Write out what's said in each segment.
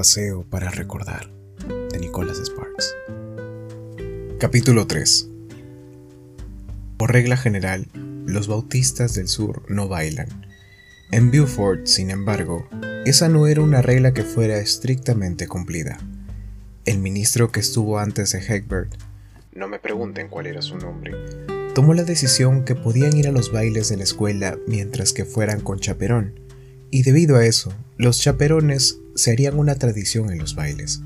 paseo para recordar de Nicholas Sparks. Capítulo 3 Por regla general, los bautistas del sur no bailan. En Beaufort, sin embargo, esa no era una regla que fuera estrictamente cumplida. El ministro que estuvo antes de Hegbert, no me pregunten cuál era su nombre, tomó la decisión que podían ir a los bailes de la escuela mientras que fueran con chaperón, y debido a eso, los chaperones se harían una tradición en los bailes.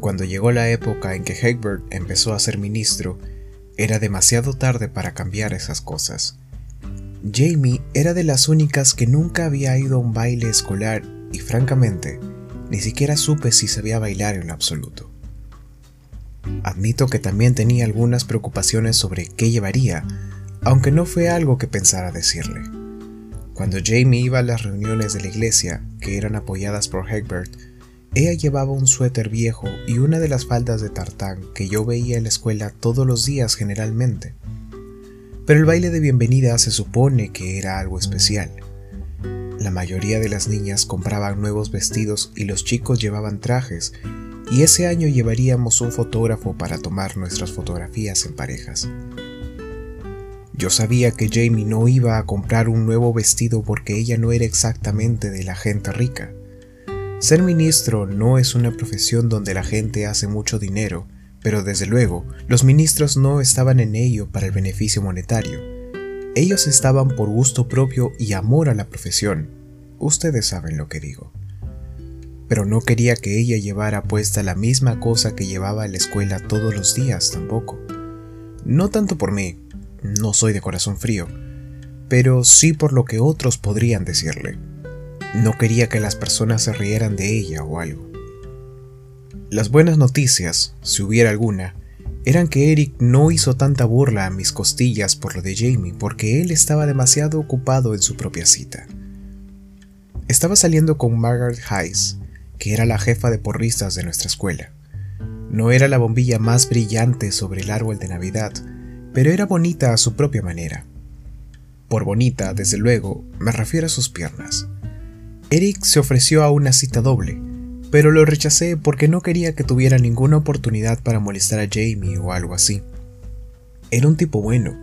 Cuando llegó la época en que Hegbert empezó a ser ministro, era demasiado tarde para cambiar esas cosas. Jamie era de las únicas que nunca había ido a un baile escolar y francamente, ni siquiera supe si sabía bailar en absoluto. Admito que también tenía algunas preocupaciones sobre qué llevaría, aunque no fue algo que pensara decirle. Cuando Jamie iba a las reuniones de la iglesia, que eran apoyadas por Hegbert, ella llevaba un suéter viejo y una de las faldas de tartán que yo veía en la escuela todos los días generalmente. Pero el baile de bienvenida se supone que era algo especial. La mayoría de las niñas compraban nuevos vestidos y los chicos llevaban trajes, y ese año llevaríamos un fotógrafo para tomar nuestras fotografías en parejas. Yo sabía que Jamie no iba a comprar un nuevo vestido porque ella no era exactamente de la gente rica. Ser ministro no es una profesión donde la gente hace mucho dinero, pero desde luego, los ministros no estaban en ello para el beneficio monetario. Ellos estaban por gusto propio y amor a la profesión. Ustedes saben lo que digo. Pero no quería que ella llevara puesta la misma cosa que llevaba a la escuela todos los días tampoco. No tanto por mí, no soy de corazón frío, pero sí por lo que otros podrían decirle. No quería que las personas se rieran de ella o algo. Las buenas noticias, si hubiera alguna, eran que Eric no hizo tanta burla a mis costillas por lo de Jamie porque él estaba demasiado ocupado en su propia cita. Estaba saliendo con Margaret Hayes, que era la jefa de porristas de nuestra escuela. No era la bombilla más brillante sobre el árbol de Navidad, pero era bonita a su propia manera. Por bonita, desde luego, me refiero a sus piernas. Eric se ofreció a una cita doble, pero lo rechacé porque no quería que tuviera ninguna oportunidad para molestar a Jamie o algo así. Era un tipo bueno,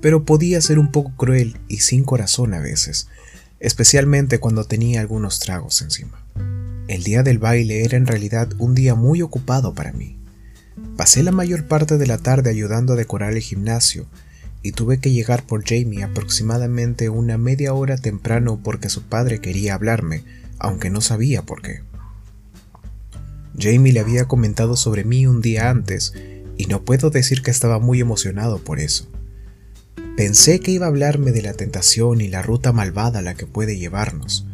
pero podía ser un poco cruel y sin corazón a veces, especialmente cuando tenía algunos tragos encima. El día del baile era en realidad un día muy ocupado para mí. Pasé la mayor parte de la tarde ayudando a decorar el gimnasio y tuve que llegar por Jamie aproximadamente una media hora temprano porque su padre quería hablarme, aunque no sabía por qué. Jamie le había comentado sobre mí un día antes y no puedo decir que estaba muy emocionado por eso. Pensé que iba a hablarme de la tentación y la ruta malvada a la que puede llevarnos,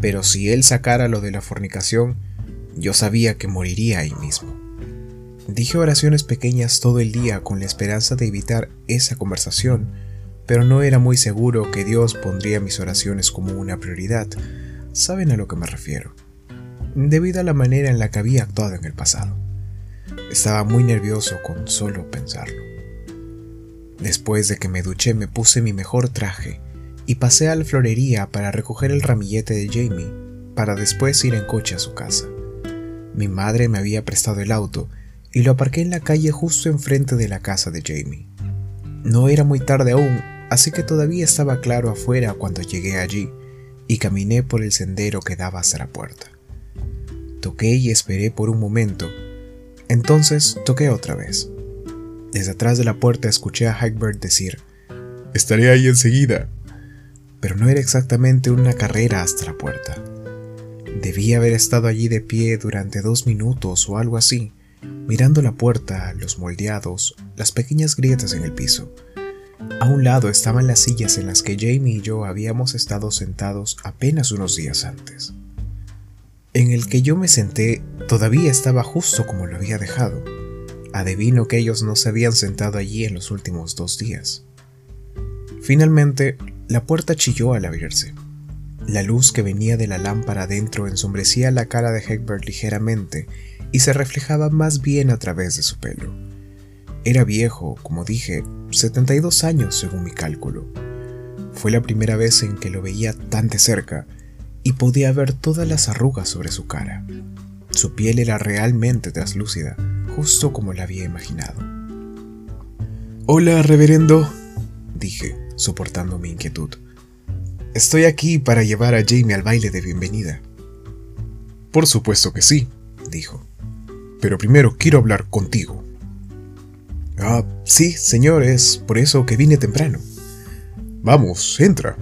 pero si él sacara lo de la fornicación, yo sabía que moriría ahí mismo. Dije oraciones pequeñas todo el día con la esperanza de evitar esa conversación, pero no era muy seguro que Dios pondría mis oraciones como una prioridad. ¿Saben a lo que me refiero? Debido a la manera en la que había actuado en el pasado. Estaba muy nervioso con solo pensarlo. Después de que me duché me puse mi mejor traje y pasé a la florería para recoger el ramillete de Jamie, para después ir en coche a su casa. Mi madre me había prestado el auto y lo aparqué en la calle justo enfrente de la casa de Jamie. No era muy tarde aún, así que todavía estaba claro afuera cuando llegué allí y caminé por el sendero que daba hasta la puerta. Toqué y esperé por un momento, entonces toqué otra vez. Desde atrás de la puerta escuché a Hagbert decir, Estaré ahí enseguida. Pero no era exactamente una carrera hasta la puerta. Debía haber estado allí de pie durante dos minutos o algo así, mirando la puerta, los moldeados, las pequeñas grietas en el piso. A un lado estaban las sillas en las que Jamie y yo habíamos estado sentados apenas unos días antes. En el que yo me senté todavía estaba justo como lo había dejado. Adivino que ellos no se habían sentado allí en los últimos dos días. Finalmente, la puerta chilló al abrirse. La luz que venía de la lámpara dentro ensombrecía la cara de Hegbert ligeramente y se reflejaba más bien a través de su pelo. Era viejo, como dije, 72 años según mi cálculo. Fue la primera vez en que lo veía tan de cerca, y podía ver todas las arrugas sobre su cara. Su piel era realmente traslúcida, justo como la había imaginado. Hola, reverendo, dije, soportando mi inquietud. Estoy aquí para llevar a Jamie al baile de bienvenida. Por supuesto que sí, dijo. Pero primero quiero hablar contigo. Ah, sí, señor, es por eso que vine temprano. Vamos, entra.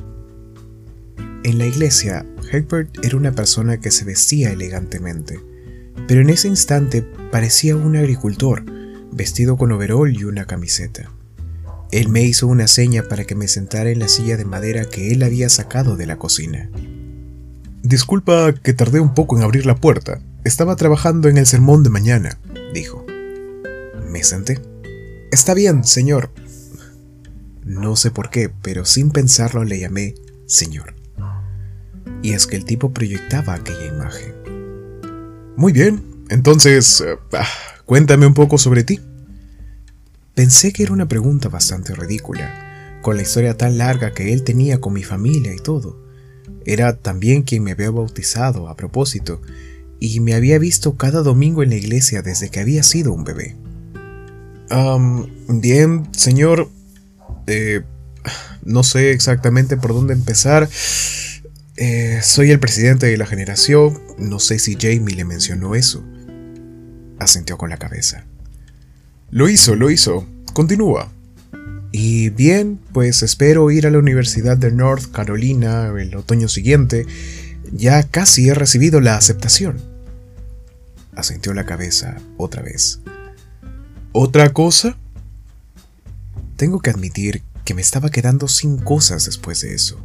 En la iglesia, Hegbert era una persona que se vestía elegantemente, pero en ese instante parecía un agricultor, vestido con overol y una camiseta. Él me hizo una seña para que me sentara en la silla de madera que él había sacado de la cocina. Disculpa que tardé un poco en abrir la puerta. Estaba trabajando en el sermón de mañana, dijo. Me senté. Está bien, señor. No sé por qué, pero sin pensarlo le llamé señor. Y es que el tipo proyectaba aquella imagen. Muy bien, entonces, eh, ah, cuéntame un poco sobre ti. Pensé que era una pregunta bastante ridícula, con la historia tan larga que él tenía con mi familia y todo. Era también quien me había bautizado a propósito, y me había visto cada domingo en la iglesia desde que había sido un bebé. bien, señor. Eh, no sé exactamente por dónde empezar. Eh, soy el presidente de la generación. No sé si Jamie le mencionó eso. Asintió con la cabeza. Lo hizo, lo hizo. Continúa. Y bien, pues espero ir a la Universidad de North Carolina el otoño siguiente. Ya casi he recibido la aceptación. Asintió la cabeza otra vez. ¿Otra cosa? Tengo que admitir que me estaba quedando sin cosas después de eso.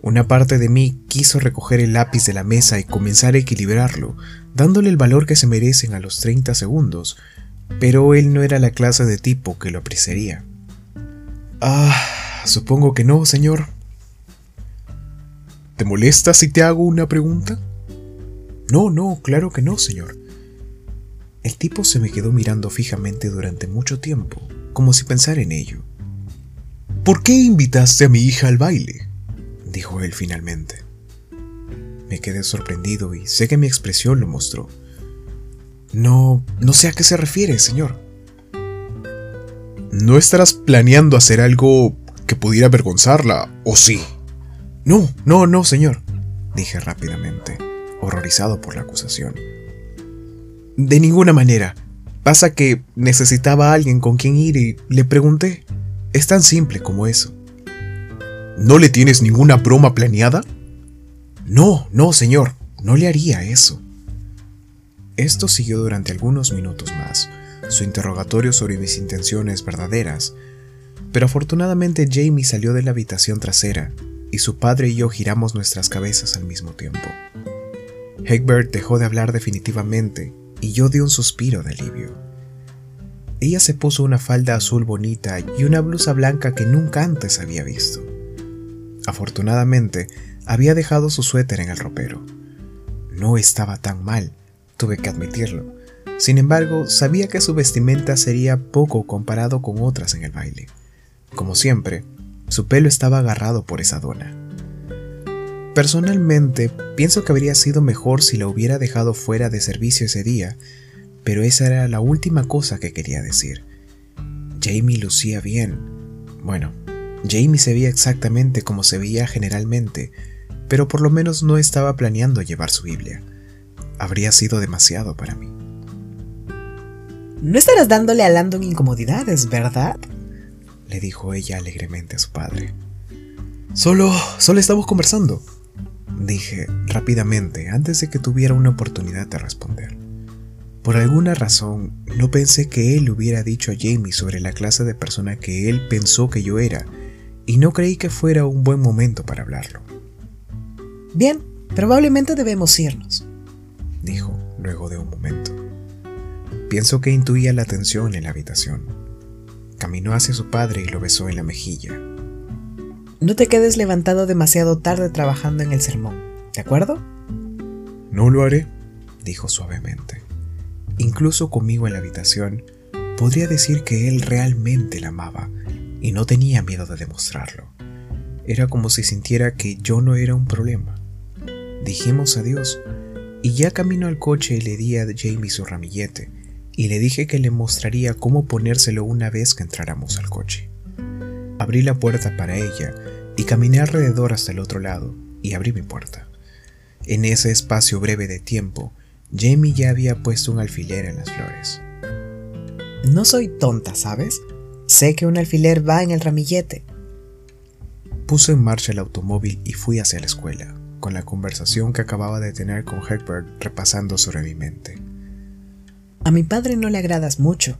Una parte de mí quiso recoger el lápiz de la mesa y comenzar a equilibrarlo, dándole el valor que se merecen a los 30 segundos, pero él no era la clase de tipo que lo apreciaría. Ah, supongo que no, señor. ¿Te molesta si te hago una pregunta? No, no, claro que no, señor. El tipo se me quedó mirando fijamente durante mucho tiempo, como si pensara en ello. ¿Por qué invitaste a mi hija al baile? dijo él finalmente. Me quedé sorprendido y sé que mi expresión lo mostró. No, no sé a qué se refiere, señor. ¿No estarás planeando hacer algo que pudiera avergonzarla, o sí? No, no, no, señor, dije rápidamente, horrorizado por la acusación. De ninguna manera. Pasa que necesitaba a alguien con quien ir y le pregunté. Es tan simple como eso. ¿No le tienes ninguna broma planeada? No, no, señor, no le haría eso. Esto siguió durante algunos minutos más, su interrogatorio sobre mis intenciones verdaderas, pero afortunadamente Jamie salió de la habitación trasera y su padre y yo giramos nuestras cabezas al mismo tiempo. Hegbert dejó de hablar definitivamente y yo di un suspiro de alivio. Ella se puso una falda azul bonita y una blusa blanca que nunca antes había visto. Afortunadamente, había dejado su suéter en el ropero. No estaba tan mal, tuve que admitirlo. Sin embargo, sabía que su vestimenta sería poco comparado con otras en el baile. Como siempre, su pelo estaba agarrado por esa dona. Personalmente, pienso que habría sido mejor si la hubiera dejado fuera de servicio ese día, pero esa era la última cosa que quería decir. Jamie lucía bien. Bueno, Jamie se veía exactamente como se veía generalmente, pero por lo menos no estaba planeando llevar su Biblia habría sido demasiado para mí. No estarás dándole a Landon incomodidades, ¿verdad? Le dijo ella alegremente a su padre. Solo, solo estamos conversando, dije rápidamente antes de que tuviera una oportunidad de responder. Por alguna razón, no pensé que él hubiera dicho a Jamie sobre la clase de persona que él pensó que yo era, y no creí que fuera un buen momento para hablarlo. Bien, probablemente debemos irnos dijo luego de un momento. Pienso que intuía la tensión en la habitación. Caminó hacia su padre y lo besó en la mejilla. No te quedes levantado demasiado tarde trabajando en el sermón, ¿de acuerdo? No lo haré, dijo suavemente. Incluso conmigo en la habitación, podría decir que él realmente la amaba y no tenía miedo de demostrarlo. Era como si sintiera que yo no era un problema. Dijimos adiós y ya camino al coche le di a Jamie su ramillete y le dije que le mostraría cómo ponérselo una vez que entráramos al coche. Abrí la puerta para ella y caminé alrededor hasta el otro lado y abrí mi puerta. En ese espacio breve de tiempo, Jamie ya había puesto un alfiler en las flores. No soy tonta, ¿sabes? Sé que un alfiler va en el ramillete. Puse en marcha el automóvil y fui hacia la escuela, con la conversación que acababa de tener con Hegbert repasando sobre mi mente. A mi padre no le agradas mucho.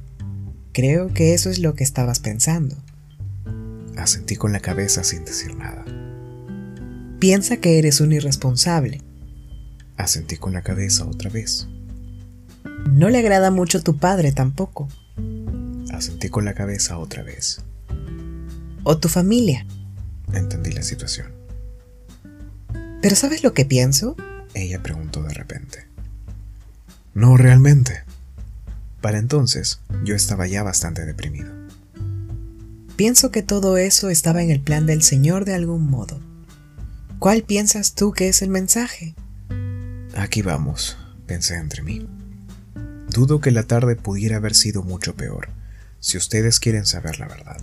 Creo que eso es lo que estabas pensando. Asentí con la cabeza sin decir nada. Piensa que eres un irresponsable. Asentí con la cabeza otra vez. No le agrada mucho tu padre tampoco. Asentí con la cabeza otra vez. O tu familia. Entendí la situación. ¿Pero sabes lo que pienso? Ella preguntó de repente. No realmente. Para entonces, yo estaba ya bastante deprimido. Pienso que todo eso estaba en el plan del Señor de algún modo. ¿Cuál piensas tú que es el mensaje? Aquí vamos, pensé entre mí. Dudo que la tarde pudiera haber sido mucho peor, si ustedes quieren saber la verdad.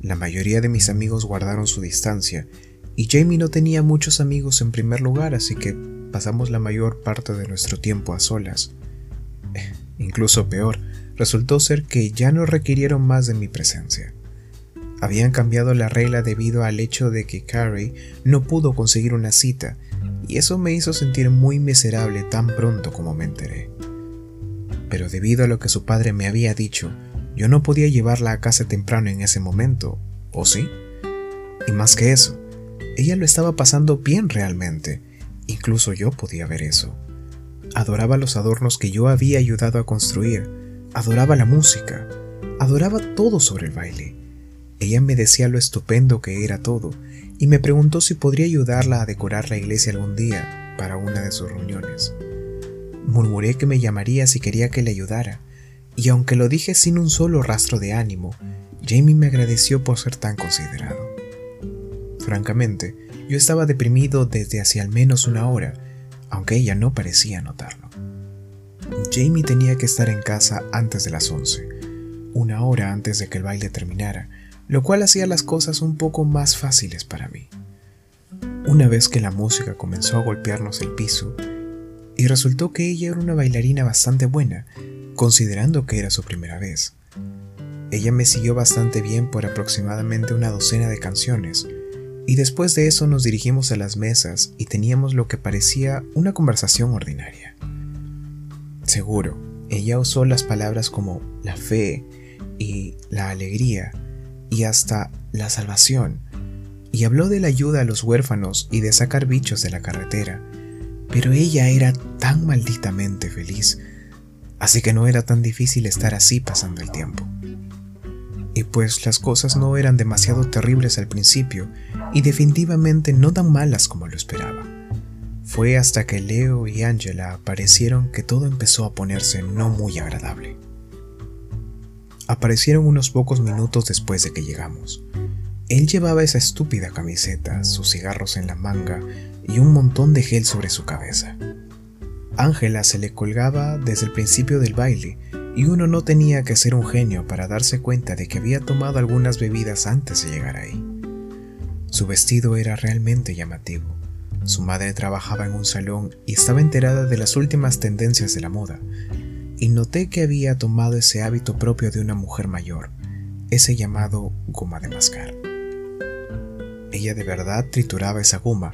La mayoría de mis amigos guardaron su distancia y Jamie no tenía muchos amigos en primer lugar, así que pasamos la mayor parte de nuestro tiempo a solas. Incluso peor, resultó ser que ya no requirieron más de mi presencia. Habían cambiado la regla debido al hecho de que Carrie no pudo conseguir una cita, y eso me hizo sentir muy miserable tan pronto como me enteré. Pero debido a lo que su padre me había dicho, yo no podía llevarla a casa temprano en ese momento, ¿o sí? Y más que eso, ella lo estaba pasando bien realmente, incluso yo podía ver eso. Adoraba los adornos que yo había ayudado a construir, adoraba la música, adoraba todo sobre el baile ella me decía lo estupendo que era todo y me preguntó si podría ayudarla a decorar la iglesia algún día para una de sus reuniones. Murmuré que me llamaría si quería que le ayudara, y aunque lo dije sin un solo rastro de ánimo, Jamie me agradeció por ser tan considerado. Francamente, yo estaba deprimido desde hace al menos una hora, aunque ella no parecía notarlo. Jamie tenía que estar en casa antes de las once, una hora antes de que el baile terminara, lo cual hacía las cosas un poco más fáciles para mí. Una vez que la música comenzó a golpearnos el piso, y resultó que ella era una bailarina bastante buena, considerando que era su primera vez. Ella me siguió bastante bien por aproximadamente una docena de canciones, y después de eso nos dirigimos a las mesas y teníamos lo que parecía una conversación ordinaria. Seguro, ella usó las palabras como la fe y la alegría y hasta la salvación, y habló de la ayuda a los huérfanos y de sacar bichos de la carretera, pero ella era tan malditamente feliz, así que no era tan difícil estar así pasando el tiempo. Y pues las cosas no eran demasiado terribles al principio y definitivamente no tan malas como lo esperaba. Fue hasta que Leo y Angela aparecieron que todo empezó a ponerse no muy agradable aparecieron unos pocos minutos después de que llegamos. Él llevaba esa estúpida camiseta, sus cigarros en la manga y un montón de gel sobre su cabeza. Ángela se le colgaba desde el principio del baile y uno no tenía que ser un genio para darse cuenta de que había tomado algunas bebidas antes de llegar ahí. Su vestido era realmente llamativo. Su madre trabajaba en un salón y estaba enterada de las últimas tendencias de la moda, y noté que había tomado ese hábito propio de una mujer mayor, ese llamado goma de mascar. Ella de verdad trituraba esa goma,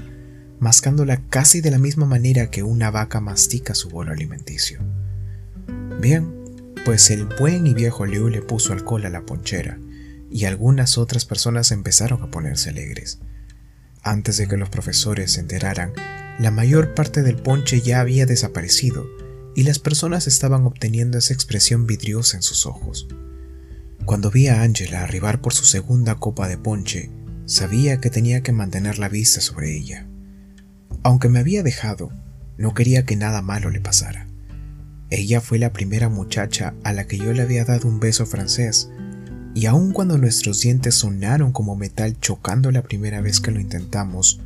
mascándola casi de la misma manera que una vaca mastica su bolo alimenticio. Bien, pues el buen y viejo Liu le puso alcohol a la ponchera, y algunas otras personas empezaron a ponerse alegres. Antes de que los profesores se enteraran, la mayor parte del ponche ya había desaparecido, y las personas estaban obteniendo esa expresión vidriosa en sus ojos. Cuando vi a Angela arribar por su segunda copa de ponche, sabía que tenía que mantener la vista sobre ella. Aunque me había dejado, no quería que nada malo le pasara. Ella fue la primera muchacha a la que yo le había dado un beso francés, y aun cuando nuestros dientes sonaron como metal chocando la primera vez que lo intentamos,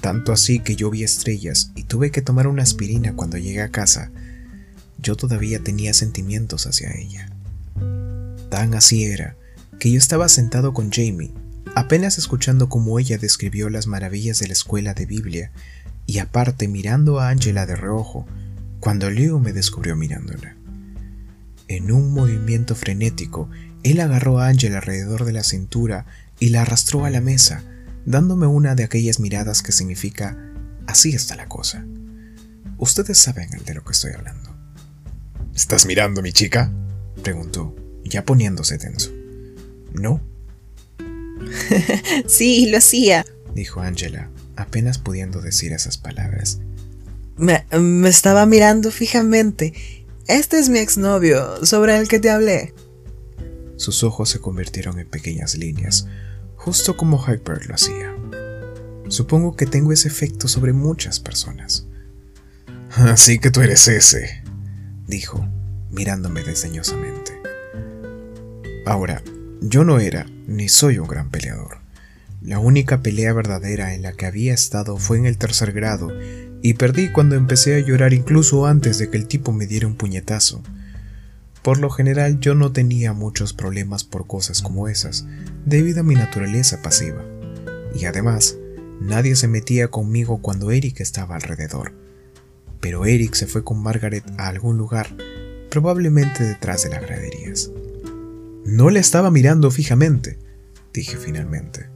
tanto así que yo vi estrellas y tuve que tomar una aspirina cuando llegué a casa, yo todavía tenía sentimientos hacia ella. Tan así era que yo estaba sentado con Jamie, apenas escuchando cómo ella describió las maravillas de la escuela de Biblia y aparte mirando a Angela de reojo cuando Leo me descubrió mirándola. En un movimiento frenético, él agarró a Angela alrededor de la cintura y la arrastró a la mesa, dándome una de aquellas miradas que significa así está la cosa. Ustedes saben de lo que estoy hablando. ¿Estás mirando, mi chica? preguntó, ya poniéndose tenso. No. sí, lo hacía, dijo Angela, apenas pudiendo decir esas palabras. Me, estaba mirando fijamente. Este es mi exnovio, sobre el que te hablé. Sus ojos se convirtieron en pequeñas líneas, justo como Hyper lo hacía. Supongo que tengo ese efecto sobre muchas personas. Así que tú eres ese, dijo, mirándome desdeñosamente. Ahora, yo no era ni soy un gran peleador. La única pelea verdadera en la que había estado fue en el tercer grado y perdí cuando empecé a llorar incluso antes de que el tipo me diera un puñetazo. Por lo general yo no tenía muchos problemas por cosas como esas, debido a mi naturaleza pasiva. Y además, nadie se metía conmigo cuando Eric estaba alrededor pero Eric se fue con Margaret a algún lugar, probablemente detrás de las graderías. No le estaba mirando fijamente, dije finalmente.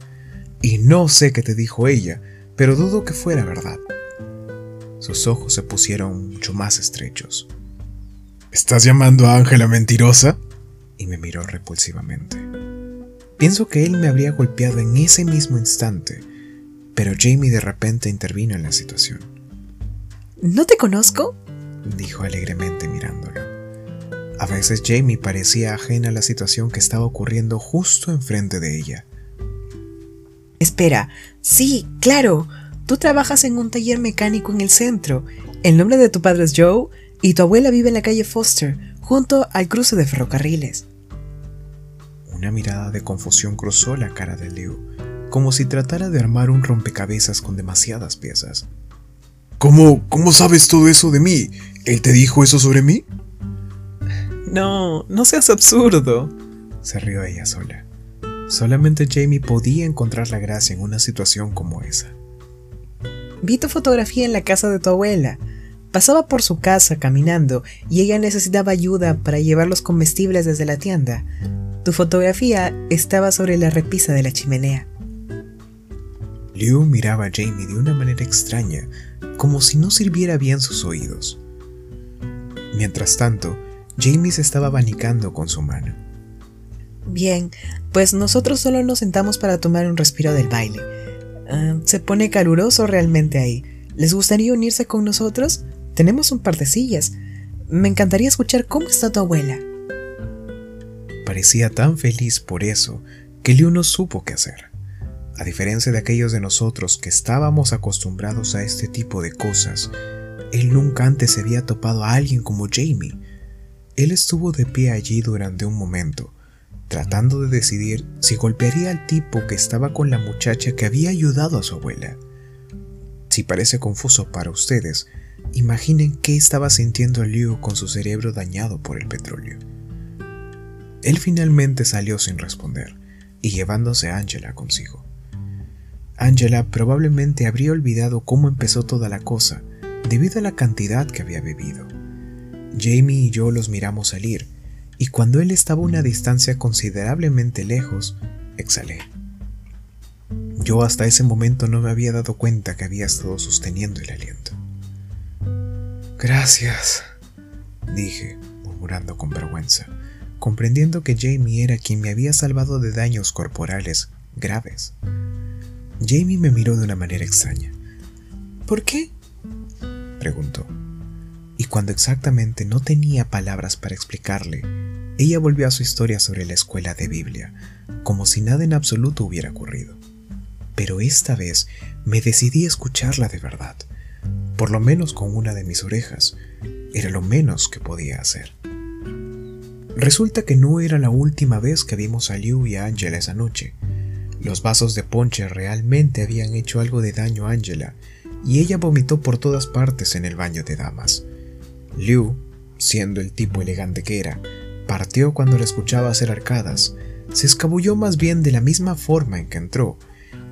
Y no sé qué te dijo ella, pero dudo que fuera verdad. Sus ojos se pusieron mucho más estrechos. ¿Estás llamando a Ángela mentirosa? Y me miró repulsivamente. Pienso que él me habría golpeado en ese mismo instante, pero Jamie de repente intervino en la situación. ¿No te conozco? dijo alegremente mirándolo. A veces Jamie parecía ajena a la situación que estaba ocurriendo justo enfrente de ella. Espera, sí, claro. Tú trabajas en un taller mecánico en el centro. El nombre de tu padre es Joe y tu abuela vive en la calle Foster, junto al cruce de ferrocarriles. Una mirada de confusión cruzó la cara de Leo, como si tratara de armar un rompecabezas con demasiadas piezas. ¿Cómo, ¿Cómo sabes todo eso de mí? ¿Él te dijo eso sobre mí? No, no seas absurdo, se rió ella sola. Solamente Jamie podía encontrar la gracia en una situación como esa. Vi tu fotografía en la casa de tu abuela. Pasaba por su casa caminando y ella necesitaba ayuda para llevar los comestibles desde la tienda. Tu fotografía estaba sobre la repisa de la chimenea. Liu miraba a Jamie de una manera extraña, como si no sirviera bien sus oídos. Mientras tanto, Jamie se estaba abanicando con su mano. Bien, pues nosotros solo nos sentamos para tomar un respiro del baile. Ah, se pone caluroso realmente ahí. ¿Les gustaría unirse con nosotros? Tenemos un par de sillas. Me encantaría escuchar cómo está tu abuela. Parecía tan feliz por eso que Liu no supo qué hacer. A diferencia de aquellos de nosotros que estábamos acostumbrados a este tipo de cosas, él nunca antes se había topado a alguien como Jamie. Él estuvo de pie allí durante un momento, tratando de decidir si golpearía al tipo que estaba con la muchacha que había ayudado a su abuela. Si parece confuso para ustedes, imaginen qué estaba sintiendo Liu con su cerebro dañado por el petróleo. Él finalmente salió sin responder y llevándose a Angela consigo. Angela probablemente habría olvidado cómo empezó toda la cosa, debido a la cantidad que había bebido. Jamie y yo los miramos salir, y cuando él estaba a una distancia considerablemente lejos, exhalé. Yo hasta ese momento no me había dado cuenta que había estado sosteniendo el aliento. Gracias, dije, murmurando con vergüenza, comprendiendo que Jamie era quien me había salvado de daños corporales graves. Jamie me miró de una manera extraña. ¿Por qué? preguntó. Y cuando exactamente no tenía palabras para explicarle, ella volvió a su historia sobre la escuela de Biblia, como si nada en absoluto hubiera ocurrido. Pero esta vez me decidí a escucharla de verdad, por lo menos con una de mis orejas. Era lo menos que podía hacer. Resulta que no era la última vez que vimos a Liu y a Angela esa noche. Los vasos de ponche realmente habían hecho algo de daño a Angela y ella vomitó por todas partes en el baño de damas. Liu, siendo el tipo elegante que era, partió cuando la escuchaba hacer arcadas, se escabulló más bien de la misma forma en que entró,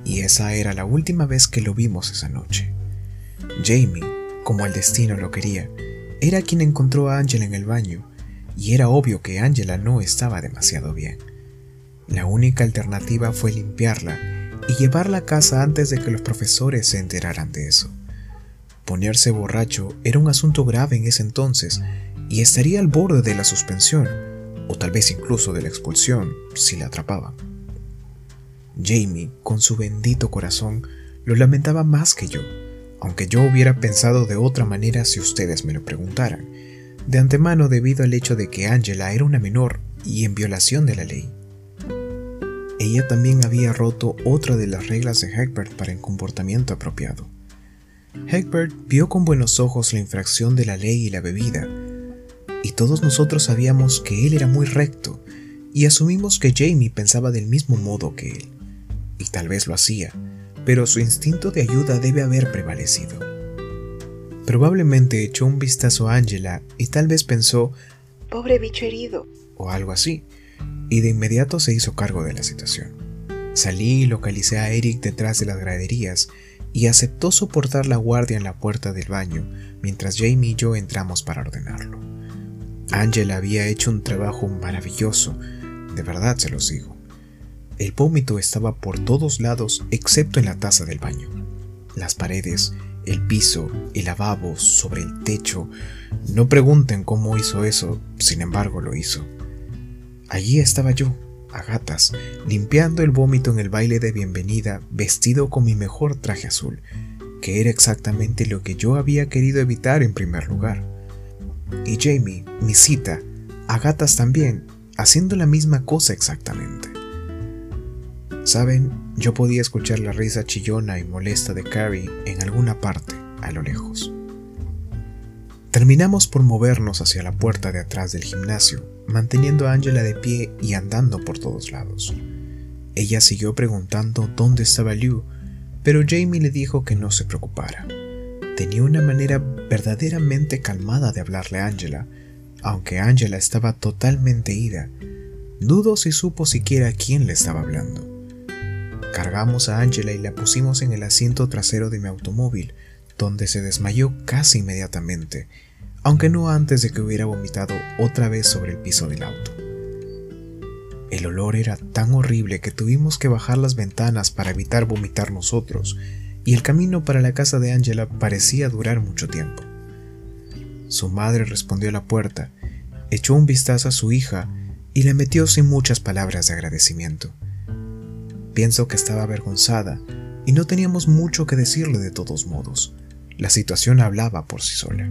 y esa era la última vez que lo vimos esa noche. Jamie, como el destino lo quería, era quien encontró a Angela en el baño, y era obvio que Angela no estaba demasiado bien. La única alternativa fue limpiarla y llevarla a casa antes de que los profesores se enteraran de eso. Ponerse borracho era un asunto grave en ese entonces y estaría al borde de la suspensión, o tal vez incluso de la expulsión, si la atrapaban. Jamie, con su bendito corazón, lo lamentaba más que yo, aunque yo hubiera pensado de otra manera si ustedes me lo preguntaran, de antemano debido al hecho de que Angela era una menor y en violación de la ley ella también había roto otra de las reglas de Hegbert para el comportamiento apropiado. Hegbert vio con buenos ojos la infracción de la ley y la bebida, y todos nosotros sabíamos que él era muy recto, y asumimos que Jamie pensaba del mismo modo que él, y tal vez lo hacía, pero su instinto de ayuda debe haber prevalecido. Probablemente echó un vistazo a Angela y tal vez pensó, pobre bicho herido, o algo así, y de inmediato se hizo cargo de la situación. Salí y localicé a Eric detrás de las graderías y aceptó soportar la guardia en la puerta del baño mientras Jamie y yo entramos para ordenarlo. Angela había hecho un trabajo maravilloso, de verdad se los digo. El vómito estaba por todos lados excepto en la taza del baño. Las paredes, el piso, el lavabo, sobre el techo. No pregunten cómo hizo eso, sin embargo lo hizo. Allí estaba yo, a gatas, limpiando el vómito en el baile de bienvenida, vestido con mi mejor traje azul, que era exactamente lo que yo había querido evitar en primer lugar. Y Jamie, mi cita, a gatas también, haciendo la misma cosa exactamente. Saben, yo podía escuchar la risa chillona y molesta de Carrie en alguna parte, a lo lejos. Terminamos por movernos hacia la puerta de atrás del gimnasio, manteniendo a Angela de pie y andando por todos lados. Ella siguió preguntando dónde estaba Liu, pero Jamie le dijo que no se preocupara. Tenía una manera verdaderamente calmada de hablarle a Angela, aunque Angela estaba totalmente ida. Dudo si supo siquiera quién le estaba hablando. Cargamos a Angela y la pusimos en el asiento trasero de mi automóvil, donde se desmayó casi inmediatamente, aunque no antes de que hubiera vomitado otra vez sobre el piso del auto. El olor era tan horrible que tuvimos que bajar las ventanas para evitar vomitar nosotros, y el camino para la casa de Angela parecía durar mucho tiempo. Su madre respondió a la puerta, echó un vistazo a su hija y le metió sin muchas palabras de agradecimiento. Pienso que estaba avergonzada y no teníamos mucho que decirle de todos modos. La situación hablaba por sí sola.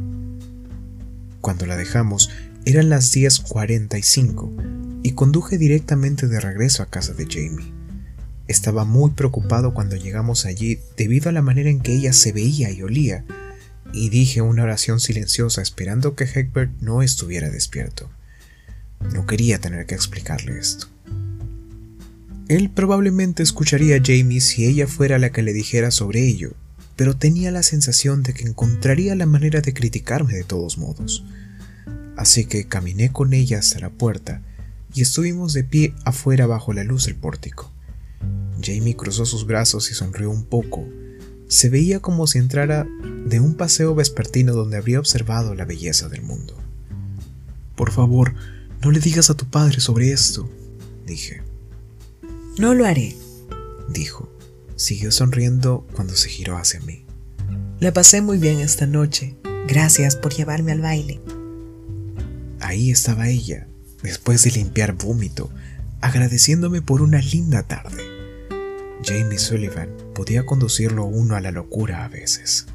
Cuando la dejamos, eran las 10.45 y conduje directamente de regreso a casa de Jamie. Estaba muy preocupado cuando llegamos allí debido a la manera en que ella se veía y olía, y dije una oración silenciosa esperando que Hegbert no estuviera despierto. No quería tener que explicarle esto. Él probablemente escucharía a Jamie si ella fuera la que le dijera sobre ello, pero tenía la sensación de que encontraría la manera de criticarme de todos modos. Así que caminé con ella hasta la puerta y estuvimos de pie afuera bajo la luz del pórtico. Jamie cruzó sus brazos y sonrió un poco. Se veía como si entrara de un paseo vespertino donde habría observado la belleza del mundo. Por favor, no le digas a tu padre sobre esto, dije. No lo haré, dijo. Siguió sonriendo cuando se giró hacia mí. La pasé muy bien esta noche. Gracias por llevarme al baile. Ahí estaba ella, después de limpiar vómito, agradeciéndome por una linda tarde. Jamie Sullivan podía conducirlo uno a la locura a veces.